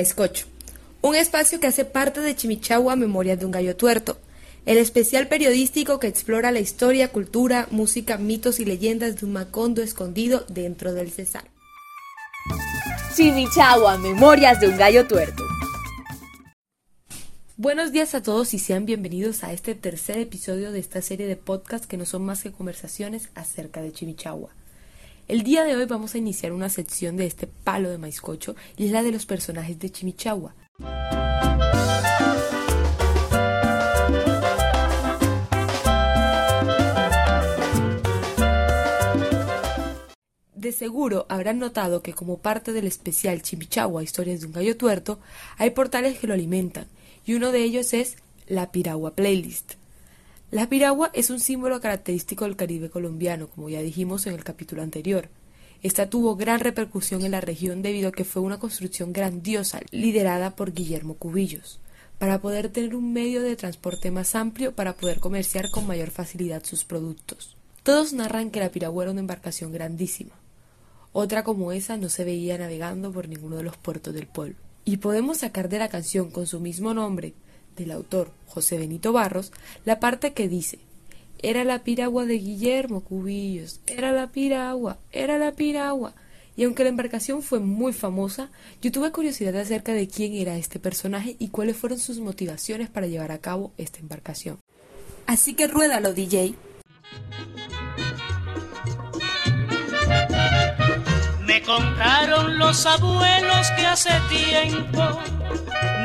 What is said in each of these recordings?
Maiscocho, un espacio que hace parte de Chimichagua Memorias de un Gallo Tuerto, el especial periodístico que explora la historia, cultura, música, mitos y leyendas de un macondo escondido dentro del Cesar. Chimichagua Memorias de un Gallo Tuerto. Buenos días a todos y sean bienvenidos a este tercer episodio de esta serie de podcasts que no son más que conversaciones acerca de Chimichagua. El día de hoy vamos a iniciar una sección de este palo de maizcocho y es la de los personajes de Chimichagua. De seguro habrán notado que como parte del especial Chimichagua Historias de un Gallo Tuerto, hay portales que lo alimentan, y uno de ellos es la Piragua Playlist. La piragua es un símbolo característico del Caribe colombiano, como ya dijimos en el capítulo anterior. Esta tuvo gran repercusión en la región debido a que fue una construcción grandiosa liderada por Guillermo Cubillos, para poder tener un medio de transporte más amplio para poder comerciar con mayor facilidad sus productos. Todos narran que la piragua era una embarcación grandísima. Otra como esa no se veía navegando por ninguno de los puertos del pueblo. Y podemos sacar de la canción con su mismo nombre, del autor José Benito Barros, la parte que dice era la piragua de Guillermo Cubillos, era la piragua, era la piragua. Y aunque la embarcación fue muy famosa, yo tuve curiosidad acerca de quién era este personaje y cuáles fueron sus motivaciones para llevar a cabo esta embarcación. Así que ruédalo, DJ. Me contaron los abuelos que hace tiempo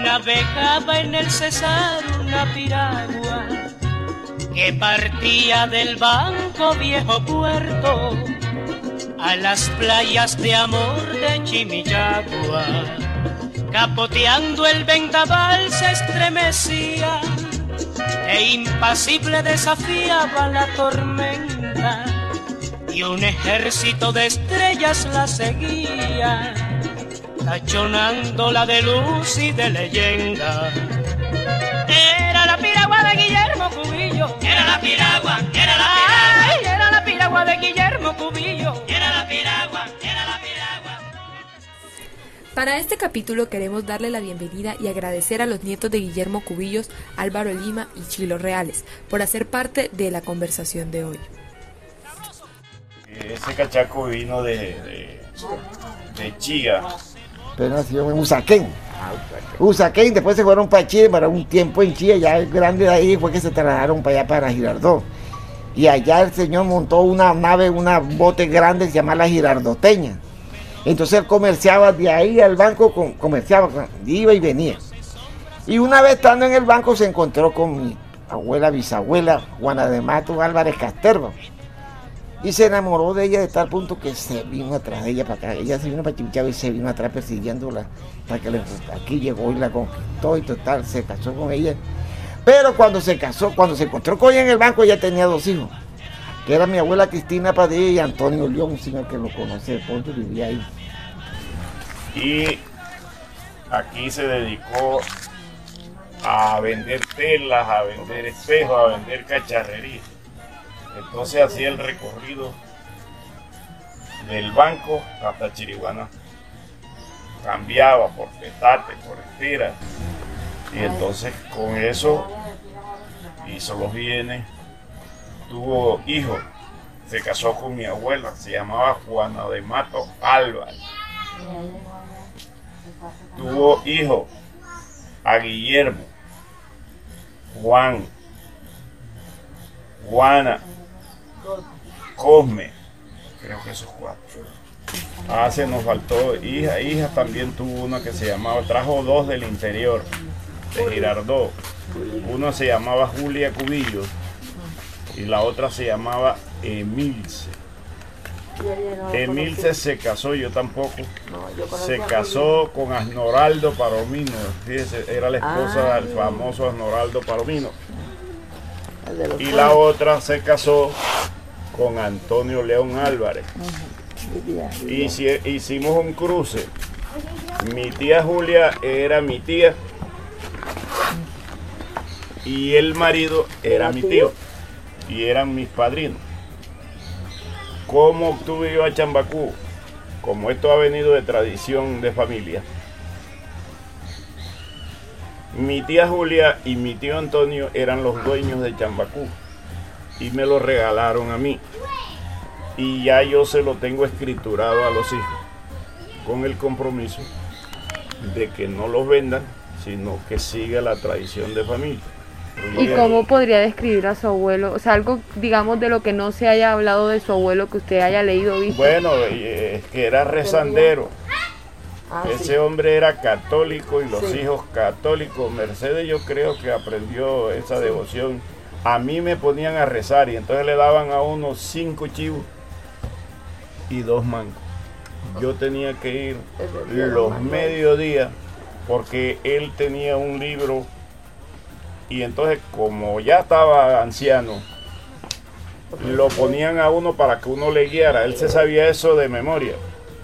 navegaba en el Cesar una piragua que partía del banco viejo puerto a las playas de amor de Chimillagua. Capoteando el vendaval se estremecía e impasible desafiaba la tormenta y un ejército de estrellas la seguía tachonándola de luz y de leyenda. Era la piragua de Guillermo Cubillo. Era la piragua, era la piragua. era la piragua de Guillermo Cubillo. Era la piragua, era la piragua. Para este capítulo queremos darle la bienvenida y agradecer a los nietos de Guillermo Cubillos, Álvaro Lima y Chilo Reales por hacer parte de la conversación de hoy. Ese cachaco vino de, de, de Chía, pero nació en Usaquén. Usaquén, después se fueron para Chile para un tiempo en Chile, ya grande de ahí fue que se trasladaron para allá para Girardot. Y allá el señor montó una nave, una bote grande se llama la Girardoteña. Entonces él comerciaba de ahí al banco, comerciaba, iba y venía. Y una vez estando en el banco se encontró con mi abuela, bisabuela, Juana de Mato Álvarez Casterbo y se enamoró de ella de tal punto que se vino atrás de ella para acá. Ella se vino para Chimichagua y se vino atrás persiguiéndola para que aquí llegó y la conquistó y total, se casó con ella. Pero cuando se casó, cuando se encontró con ella en el banco, ella tenía dos hijos, que era mi abuela Cristina Padilla y Antonio León, un señor que lo conoce, punto vivía ahí. Y aquí se dedicó a vender telas, a vender espejos, a vender cacharrería. Entonces hacía el recorrido del banco hasta Chiriguana. Cambiaba por petate, por estira. Y entonces con eso hizo los bienes. Tuvo hijos. Se casó con mi abuela. Se llamaba Juana de Mato Álvarez. Tuvo hijos a Guillermo, Juan, Juana, Cosme, creo que esos cuatro. Ah, se nos faltó hija, hija también tuvo una que se llamaba, trajo dos del interior, de Girardot. Uno se llamaba Julia Cubillo y la otra se llamaba Emilce. Emilce se casó, yo tampoco. Se casó con Asnoraldo Palomino. Fíjese, era la esposa del famoso Asnoraldo Palomino. Y la otra se casó con Antonio León Álvarez. Y si, hicimos un cruce. Mi tía Julia era mi tía y el marido era mi tío y eran mis padrinos. ¿Cómo obtuve yo a Chambacú? Como esto ha venido de tradición de familia, Mi tía Julia y mi tío Antonio eran los dueños de Chambacú y me lo regalaron a mí. Y ya yo se lo tengo escriturado a los hijos con el compromiso de que no los vendan, sino que siga la tradición de familia. ¿Y cómo podría describir a su abuelo? O sea, algo, digamos, de lo que no se haya hablado de su abuelo, que usted haya leído o visto. Bueno, eh, es que era rezandero. Ah, Ese sí. hombre era católico y los Sí. hijos católicos. Mercedes yo creo que aprendió esa devoción. A mí me ponían a rezar y entonces le daban a uno cinco chivos y dos mangos. Yo tenía que ir los mediodías porque él tenía un libro y entonces como ya estaba anciano, lo ponían a uno para que uno le guiara. Él se sabía eso de memoria,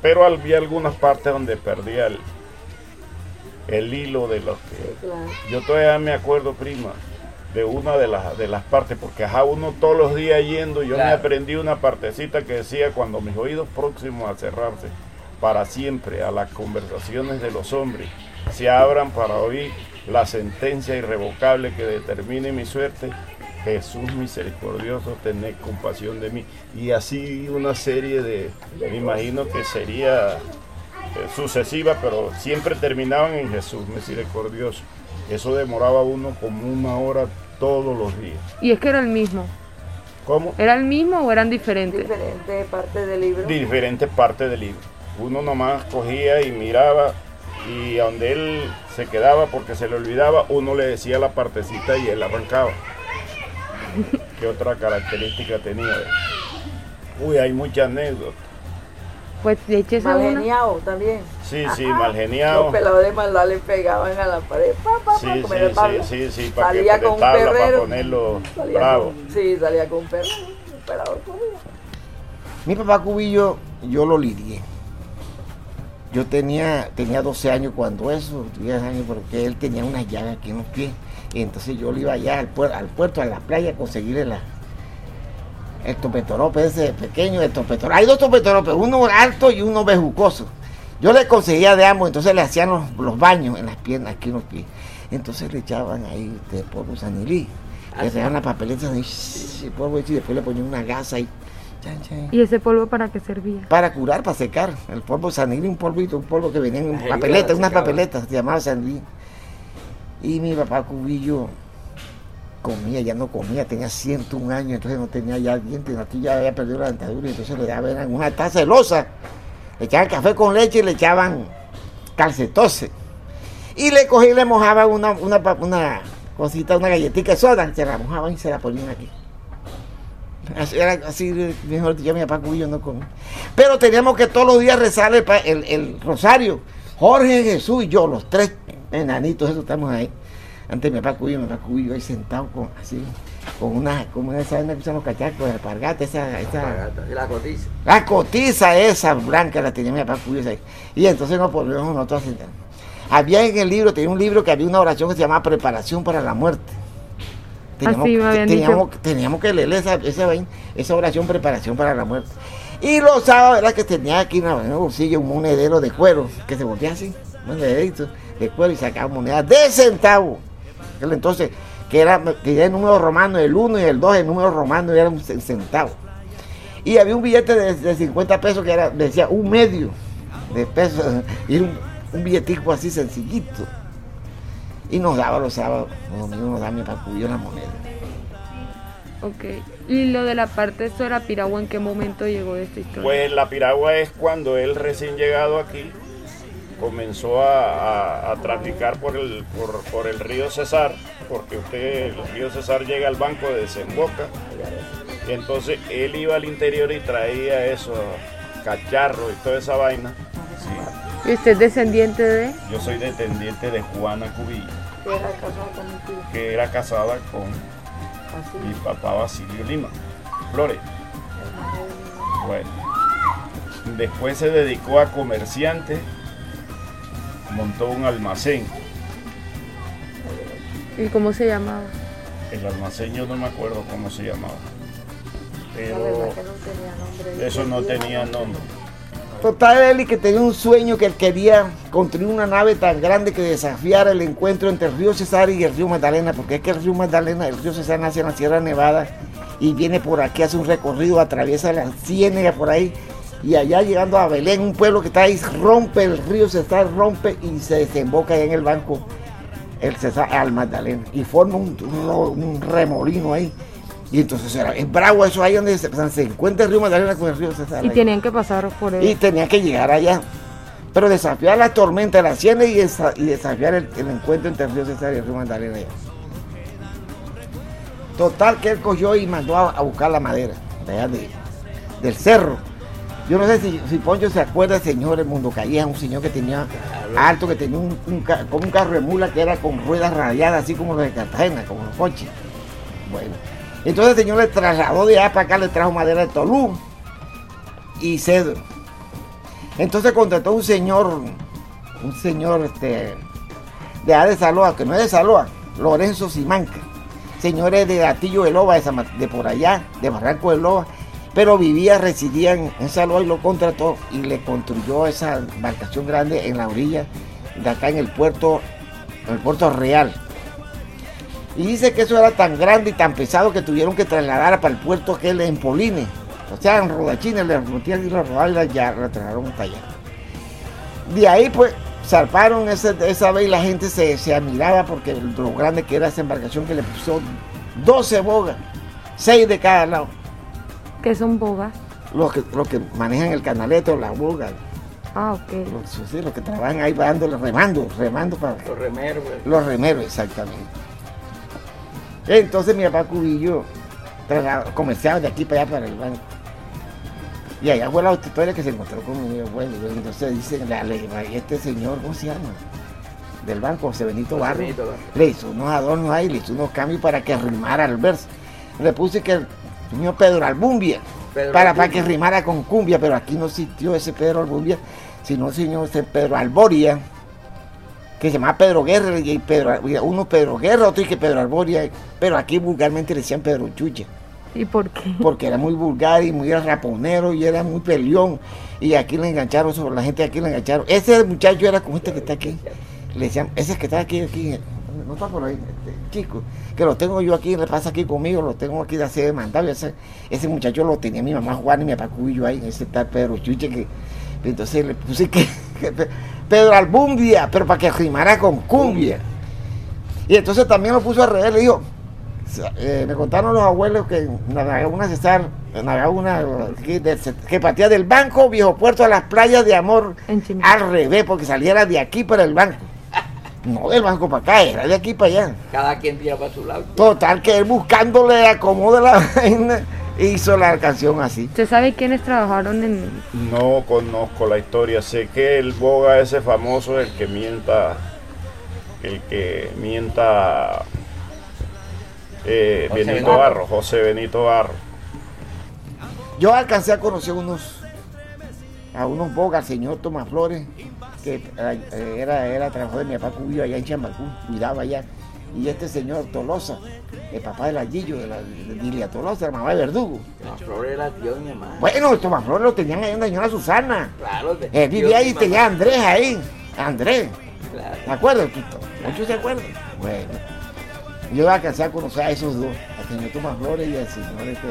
pero había algunas partes donde perdía el, el hilo de los que... Yo todavía me acuerdo, prima, de una de las, de las partes, porque ajá, uno todos los días yendo, yo me aprendí una partecita que decía, cuando mis oídos próximos a cerrarse, para siempre a las conversaciones de los hombres, se abran para oír la sentencia irrevocable que determine mi suerte, Jesús misericordioso, tened compasión de mí. Y así una serie de, me imagino que sería eh, sucesiva, pero siempre terminaban en Jesús misericordioso. Eso demoraba uno como una hora todos los días. Y es que era el mismo. ¿Cómo? ¿Era el mismo o eran diferentes? Diferente parte del libro. Diferentes partes del libro. Uno nomás cogía y miraba y a donde él se quedaba porque se le olvidaba, uno le decía la partecita y él arrancaba. ¿Qué otra característica tenía? Uy, hay muchas anécdotas. Pues échese Mal una. geniado también. Sí, sí, Ajá. mal geniado. Los pelados de maldad le pegaban a la pared. Pa, pa, pa, Sí, sí, sí, sí, sí, para que Salía con un tabla, para perrero. ponerlo Salía bravo. con- sí, salía con un perrero. Un pelador. Mi papá Cubillo, yo lo lidié. Yo tenía, tenía 12 años cuando eso, 10 años, porque él tenía una llaga aquí en los pies. Y entonces yo le iba allá al, puer- al puerto, a la playa, a conseguirle la, el topetorope ese pequeño, el topetorope. Hay dos topetoropes, uno alto y uno bejucoso. Yo le conseguía de ambos, entonces le hacían los, los baños en las piernas, aquí en los pies. Entonces le echaban ahí de polvo sanilí. Le echaban la papeleta y polvo y después le ponían una gasa chan ¿Y ese polvo para qué servía? para curar, para secar. El polvo sanilí, un polvito, un polvo que venía en papeletas, unas papeletas, se llamaba sanilí. Y mi papá Cubillo comía, ya no comía, tenía 101 años, entonces no tenía ya dientes, ya había perdido la dentadura, entonces le daban eran una taza de losa, le echaban café con leche y le echaban calcetose. Y le cogí y le mojaban una, una, una cosita, una galletita soda, se la mojaban y se la ponían aquí. Así, era así, mejor dicho, mi papá Cubillo no comía. Pero teníamos que todos los días rezar el, el- el rosario. Jorge, Jesús y yo, los tres enanitos, eso estamos ahí. Antes mi papá Cubillo, mi papá Cubillo ahí sentado con, así, con una, como esa vaina que usan los cachacos, el alpargata, esa, esa, La cotiza. la cotiza esa blanca la tenía mi papá Cubillo ahí. Y entonces nos poníamos nosotros a sentar. Había en el libro, tenía un libro que había una oración que se llamaba Preparación para la Muerte. Teníamos, Así me habían teníamos, teníamos que leer esa, esa, vaina, esa oración Preparación para la Muerte. Y los sábados era que tenía aquí en el bolsillo un monedero de cuero, que se volvía así, un monederito de cuero y sacaba monedas de centavo. Aquel Entonces, que era, que era el número romano, el 1 y el 2, el número romano era un ce- centavo. Y había un billete de, de 50 pesos que era, decía un medio de pesos, y un, un billetico así sencillito. Y nos daba los sábados, los domingos nos daba mi pacuyo la moneda. Ok. ¿Y lo de la parte de Sora Piragua en qué momento llegó esta historia? Pues la piragua es cuando él recién llegado aquí comenzó a, a- a traficar por el, por, por el río Cesar, porque usted, el río Cesar llega al banco de Desemboca, y entonces él iba al interior y traía eso, cacharros y toda esa vaina. Sí, ¿Y usted es descendiente de? yo soy descendiente de Juana Cubillo, Que era casado con mi tío. que era casada con Así. mi papá Basilio Lima, Flores. Bueno, después se dedicó a comerciante, montó un almacén. ¿Y cómo se llamaba? El almacén yo no me acuerdo cómo se llamaba. La Pero no tenía nombre. eso no tenía nombre. Total, él y que tenía un sueño que él quería construir una nave tan grande que desafiara el encuentro entre el río Cesar y el río Magdalena, porque es que el río Magdalena, el río Cesar nace en la Sierra Nevada y viene por aquí, hace un recorrido, atraviesa la ciénaga por ahí y allá llegando a Belén, un pueblo que está ahí, rompe el río Cesar, rompe y se desemboca ahí en el banco el Cesar al Magdalena y forma un, un- un remolino ahí. Y entonces era, es bravo eso ahí donde se, se encuentra el río Magdalena con el río Cesar. Y ahí. tenían que pasar por él. Y tenía que llegar allá. Pero desafiar la tormenta de la ciénaga y, desa- y desafiar el, el encuentro entre el río Cesar y el río Magdalena. allá. Total que él cogió y mandó a, a buscar la madera de allá de- del cerro. Yo no sé si, si Poncho se acuerda señor El Mundo Calleja, un señor que tenía alto, que tenía un, un carro de mula que era con ruedas radiadas, así como los de Cartagena, como los coches. Bueno, entonces el señor le trasladó de allá para acá, le trajo madera de Tolú y cedro. Entonces contrató un señor, un señor este, de allá de Saloa, que no es de Saloa, Lorenzo Simanca. Señores de Gatillo de Loba, de por allá, de Barranco de Loba, pero vivía, residía en, en y lo contrató y le construyó esa embarcación grande en la orilla de acá en el puerto, en el puerto real. Y dice que eso era tan grande y tan pesado que tuvieron que trasladar para el puerto aquel en Polines. O sea, en Rodachines, le metían y lo rodaban y ya la trasladaron hasta allá. De ahí pues zarparon ese- esa vez y la gente se, se admiraba porque lo grande que era esa embarcación que le puso 12 bogas, 6 de cada lado. Que son bogas. Los que, los que manejan el canaleto, la boga, Ah, ok. los, sí, los que trabajan ahí dándole, remando, remando para Los remeros, güey. los remeros, exactamente. Entonces mi papá Cubillo comerciaba de aquí para allá para el banco. Y allá fue la historia que se encontró con mi abuelo. y Entonces dice, la, le- y este señor, ¿cómo se llama? Del banco, José Benito José Barro. Benito Barro. Le hizo unos adornos ahí, le hizo unos cambios para que rimara al verso. Le puse que señor Pedro Albumbia, Pedro para, para que rimara con cumbia, pero aquí no existió ese Pedro Albumbia, sino el señor ese Pedro Alboria, que se llama Pedro Guerra, y Pedro, uno Pedro Guerra, otro y que Pedro Alboria, pero aquí vulgarmente le decían Pedro Chucha, ¿Y por qué? porque era muy vulgar y muy raponero y era muy peleón, y aquí le engancharon, sobre la gente de aquí le engancharon. Ese muchacho era como este que está aquí, le decían, ese que está aquí, aquí, no está por ahí, este, chico, que lo tengo yo aquí, le pasa aquí conmigo, lo tengo aquí de hacer demandado, ese, ese muchacho lo tenía mi mamá Juan y mi papá Cubillo ahí, ese tal Pedro Chuche que, entonces le puse que, que Pe- Pedro Albumbia, pero para que rimara con cumbia. Y entonces también lo puso al revés, le dijo, eh, me contaron los abuelos que navegaba una César, navegaba una que, partía del banco Viejo Puerto a las playas de amor al revés, porque saliera de aquí para el banco. No del banco para acá, era de aquí para allá. Cada quien tira para su lado. Total, que él buscándole acomodo la vaina, hizo la canción así. ¿Usted sabe quiénes trabajaron en...? No conozco la historia. Sé que el boga ese famoso es el que mienta. El que mienta. eh, Benito. Barro, José Benito Barro. Yo alcancé a conocer unos, a unos bogas, al señor Tomás Flores, que eh, era, era trabajador de mi papá Cubillo allá en Chambacú, cuidaba allá. Y este señor Tolosa, el papá de la Gillo, de la Lilia Tolosa, la mamá de Verdugo. Flor era tío de mi mamá. Bueno, Tomás Flores lo tenían ahí en la señora Susana. Claro. de- Él tío vivía ahí y tenía a. Andrés ahí. Andrés. Claro. ¿De acuerdo, Tito? ¿Muchos se acuerdan? Bueno. Yo alcancé a conocer a esos dos, al señor Tomás Flores y al señor este,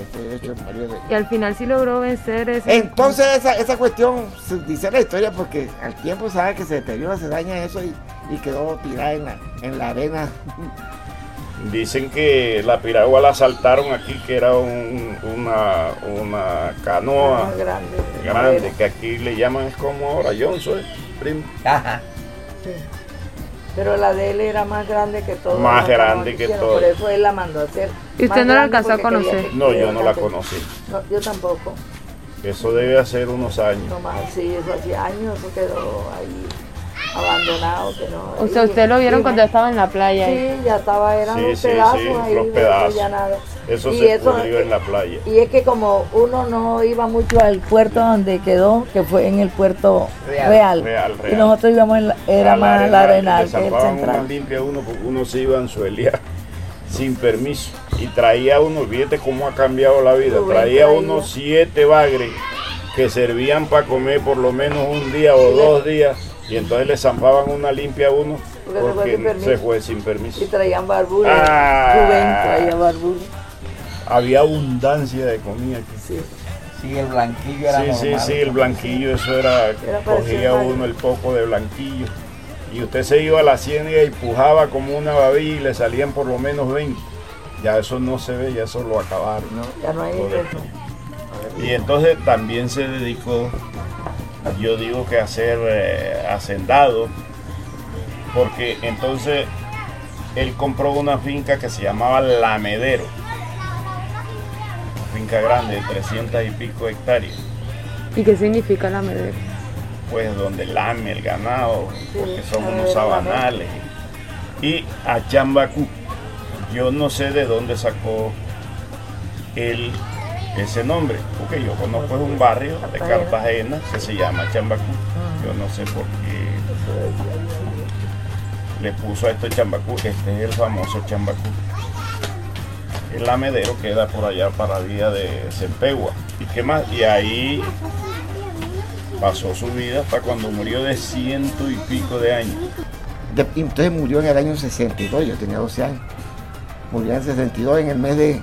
este, de... Y al final sí logró vencer ese... Entonces esa, esa cuestión se dice la historia porque al tiempo sabe que se deteriora, se daña eso y, y quedó tirada en la, en la arena. Dicen que la piragua la saltaron aquí, que era un- una, una canoa Más grande. grande, que aquí le llaman es como ahora Johnson, primo. Ajá. Sí. Pero la de él era más grande que todo. Más grande que todo. Por eso él la mandó a hacer. ¿Y usted más no la alcanzó a conocer? que No, yo no la conocí. No, yo tampoco. Eso debe hacer unos años. No más, sí, eso hacía años, eso quedó ahí abandonado. Que no, O sea, y- usted lo vieron cuando estaba en la playa. ahí. Sí, ya estaba, eran Sí, los sí, pedazos sí, ahí. los pedazos. ya nada. Eso Y se eso- pudrió en la playa. Y es que como uno no iba mucho al puerto donde quedó, que fue en el puerto Real. real, Real, y nosotros íbamos, en la- era A más la arenal que el Le zampaban una central. limpia uno porque uno se iba a ensuelear sin permiso. Y traía uno, fíjate cómo ha cambiado la vida, traía unos siete bagres que servían para comer por lo menos un día o dos días y entonces le zampaban una limpia a uno Porque se fue sin permiso. se fue sin permiso. Y traían barbura. Ah. Rubén traía. Había abundancia de comida aquí. Sí. Sí, el blanquillo era Sí, sí, normal. sí, el blanquillo, eso era, cogía uno el poco de blanquillo. Y usted se iba a la ciénaga y pujaba como una babilla y le salían por lo menos 20. Ya eso no se ve, ya eso lo acabaron. Ya no hay. Y entonces también se dedicó, yo digo que a ser eh, hacendado, porque entonces él compró una finca que se llamaba Lamedero, finca grande de 300 y pico hectáreas, ¿Y qué significa la medera? pues donde lame el ganado, porque son unos sabanales. Y a Chambacú, yo no sé de dónde sacó él ese nombre, porque yo conozco es un barrio de Cartagena que se llama Chambacú. Yo no sé por qué le puso a esto Chambacú, este es el famoso Chambacú. El lamedero queda por allá para vía de Cempegua. ¿Y qué más? Y ahí pasó su vida hasta cuando murió de ciento y pico de años. Entonces murió en el año 62, yo tenía 12 años. Murió en el 62 en el mes de,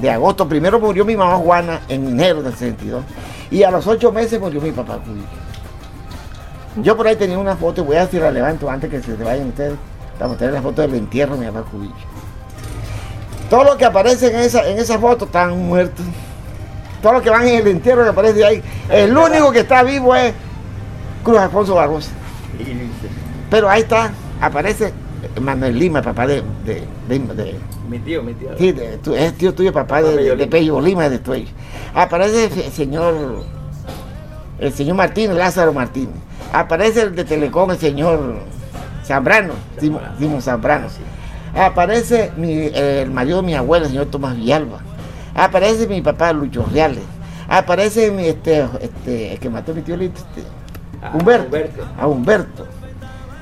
de agosto. Primero murió mi mamá Juana en enero del 62. Y a los ocho meses murió mi papá Cubillo. Yo por ahí tenía una foto, voy a decir la levanto antes que se vayan ustedes, para mostrar la foto del entierro de mi papá Cubillo. Todos los que aparecen en esa, en esa foto están muertos. Todos los que van en el entierro que aparece ahí, el único que está vivo es Cruz Alfonso Barbosa. Pero ahí está, aparece Manuel Lima, papá de, de, de- de- Mi tío, mi tío. sí, de- tu- es tío tuyo, papá de, de, de Pello Lima, de Tuello. Aparece el se- señor, el señor Martínez, Lázaro Martínez. Aparece el de Telecom, el señor Zambrano, Simón Zambrano. Aparece mi, el marido de mi abuela, el señor Tomás Villalba. Aparece mi papá Lucho Reales. Aparece mi, este, este, el que mató a mi tío Lito, este, Ah, Humberto. Humberto. A Humberto.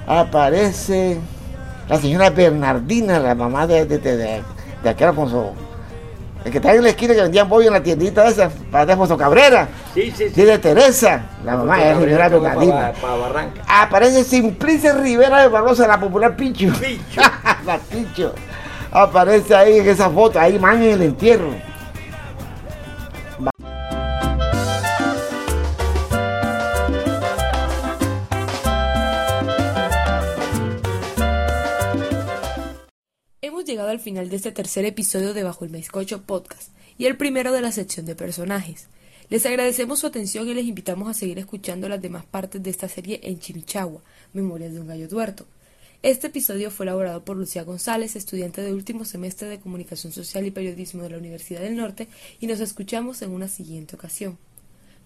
Aparece la señora Bernardina, la mamá de, de, de, de, de aquel Alfonso. El que está en la esquina que vendían pollo en la tiendita esa, para de Alfonso Cabrera. Sí, sí, Sí, sí. de Teresa, la mamá de la señora Bernardina. Para Barranca. Aparece Simplice Rivera de Barbosa, la popular Picho. Picho. la Picho. Aparece ahí en esa foto, ahí man en el entierro. Al final de este tercer episodio de Bajo el Maizcocho Podcast y el primero de la sección de personajes. Les agradecemos su atención y les invitamos a seguir escuchando las demás partes de esta serie en Chimichagua, Memorias de un Gallo Tuerto. Este episodio fue elaborado por Lucía González, estudiante de último semestre de Comunicación Social y Periodismo de la Universidad del Norte, y nos escuchamos en una siguiente ocasión.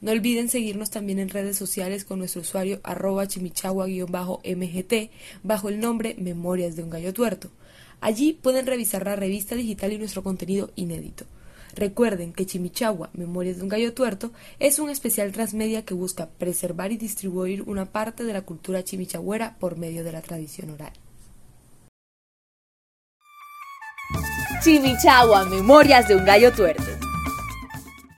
No olviden seguirnos también en redes sociales con nuestro usuario arroba chimichagua-mgt bajo el nombre Memorias de un Gallo Tuerto. Allí pueden revisar la revista digital y nuestro contenido inédito. Recuerden que Chimichagua, Memorias de un Gallo Tuerto, es un especial transmedia que busca preservar y distribuir una parte de la cultura chimichagüera por medio de la tradición oral. Chimichagua, Memorias de un Gallo Tuerto.